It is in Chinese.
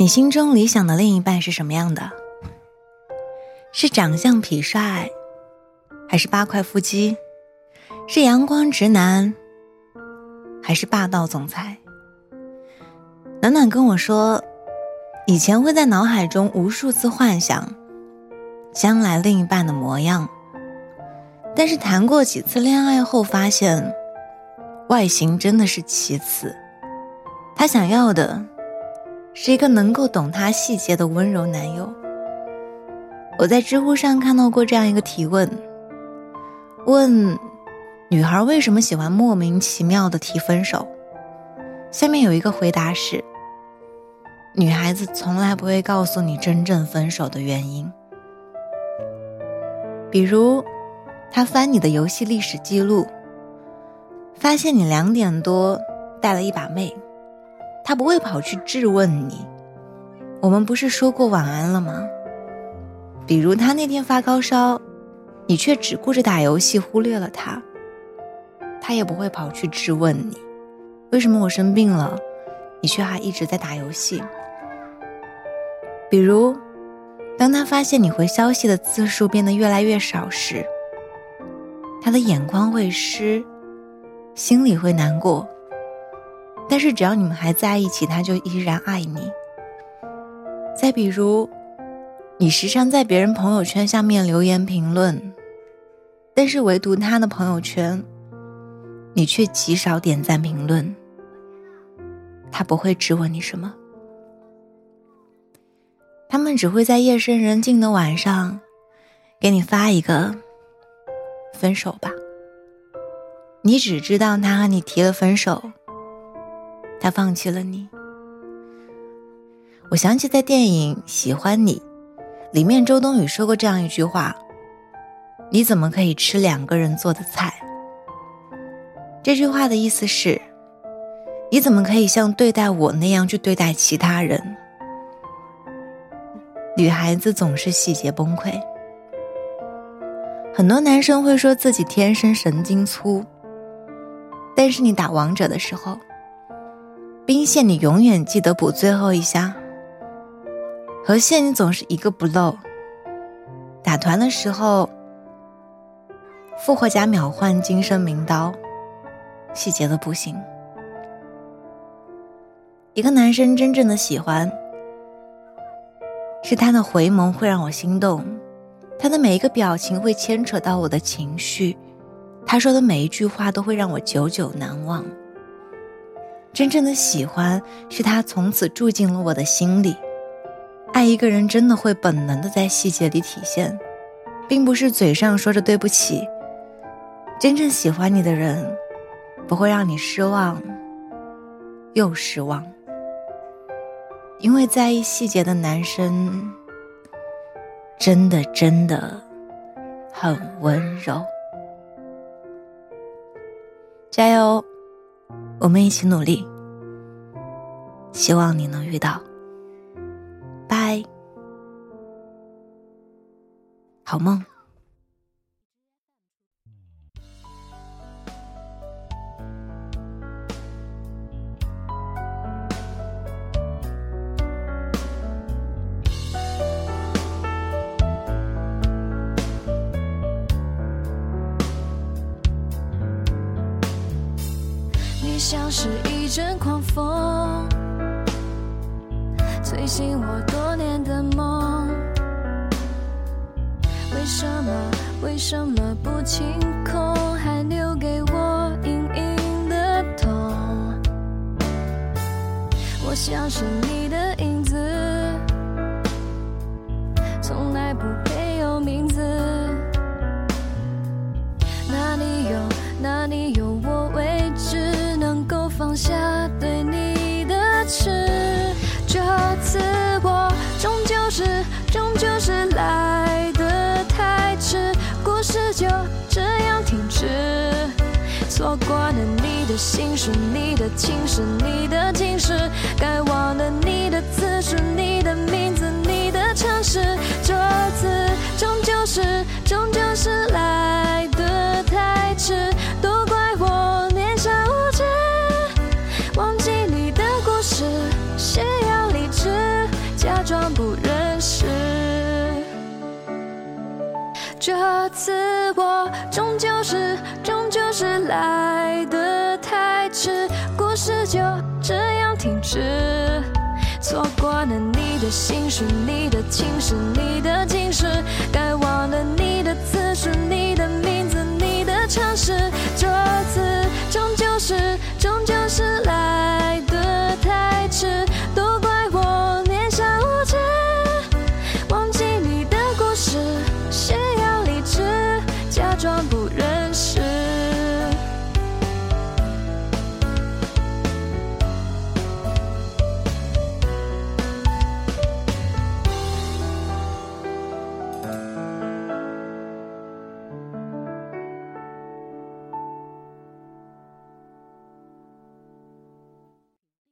你心中理想的另一半是什么样的？是长相痞帅，还是八块腹肌？是阳光直男，还是霸道总裁？暖暖跟我说，以前会在脑海中无数次幻想将来另一半的模样，但是谈过几次恋爱后发现，外形真的是其次，他想要的。是一个能够懂他细节的温柔男友。我在知乎上看到过这样一个提问：问女孩为什么喜欢莫名其妙的提分手？下面有一个回答是：女孩子从来不会告诉你真正分手的原因。比如，他翻你的游戏历史记录，发现你两点多带了一把妹。他不会跑去质问你，我们不是说过晚安了吗？比如他那天发高烧，你却只顾着打游戏，忽略了他。他也不会跑去质问你，为什么我生病了，你却还一直在打游戏。比如，当他发现你回消息的次数变得越来越少时，他的眼眶会湿，心里会难过。但是只要你们还在一起，他就依然爱你。再比如，你时常在别人朋友圈下面留言评论，但是唯独他的朋友圈，你却极少点赞评论。他不会质问你什么，他们只会在夜深人静的晚上，给你发一个“分手吧”。你只知道他和你提了分手。他放弃了你，我想起在电影《喜欢你》里面，周冬雨说过这样一句话：“你怎么可以吃两个人做的菜？”这句话的意思是：你怎么可以像对待我那样去对待其他人？女孩子总是细节崩溃，很多男生会说自己天生神经粗，但是你打王者的时候。兵线你永远记得补最后一下，河线你总是一个不漏。打团的时候，复活甲秒换金身名刀，细节的不行。一个男生真正的喜欢，是他的回眸会让我心动，他的每一个表情会牵扯到我的情绪，他说的每一句话都会让我久久难忘。真正的喜欢是他从此住进了我的心里。爱一个人真的会本能的在细节里体现，并不是嘴上说着对不起。真正喜欢你的人，不会让你失望又失望。因为在意细节的男生，真的真的很温柔。加油！我们一起努力，希望你能遇到。拜，好梦。像是一阵狂风，吹醒我多年的梦。为什么为什么不清空，还留给我隐隐的痛？我像是你的影子，从来不配有名字。哪里有哪里有我错过了你的心事，你的情事，你的情事，该忘了你的次数，你的名字，你的城市，这次终究是终究是来得太迟，都怪我年少无知，忘记你的故事，需要理智，假装不认识。这次我终究是终究是来的太迟，故事就这样停止。错过了你的心事，你的情事，你的今事，该忘了你的次数，你的名字，你的城市，这次终究是终究。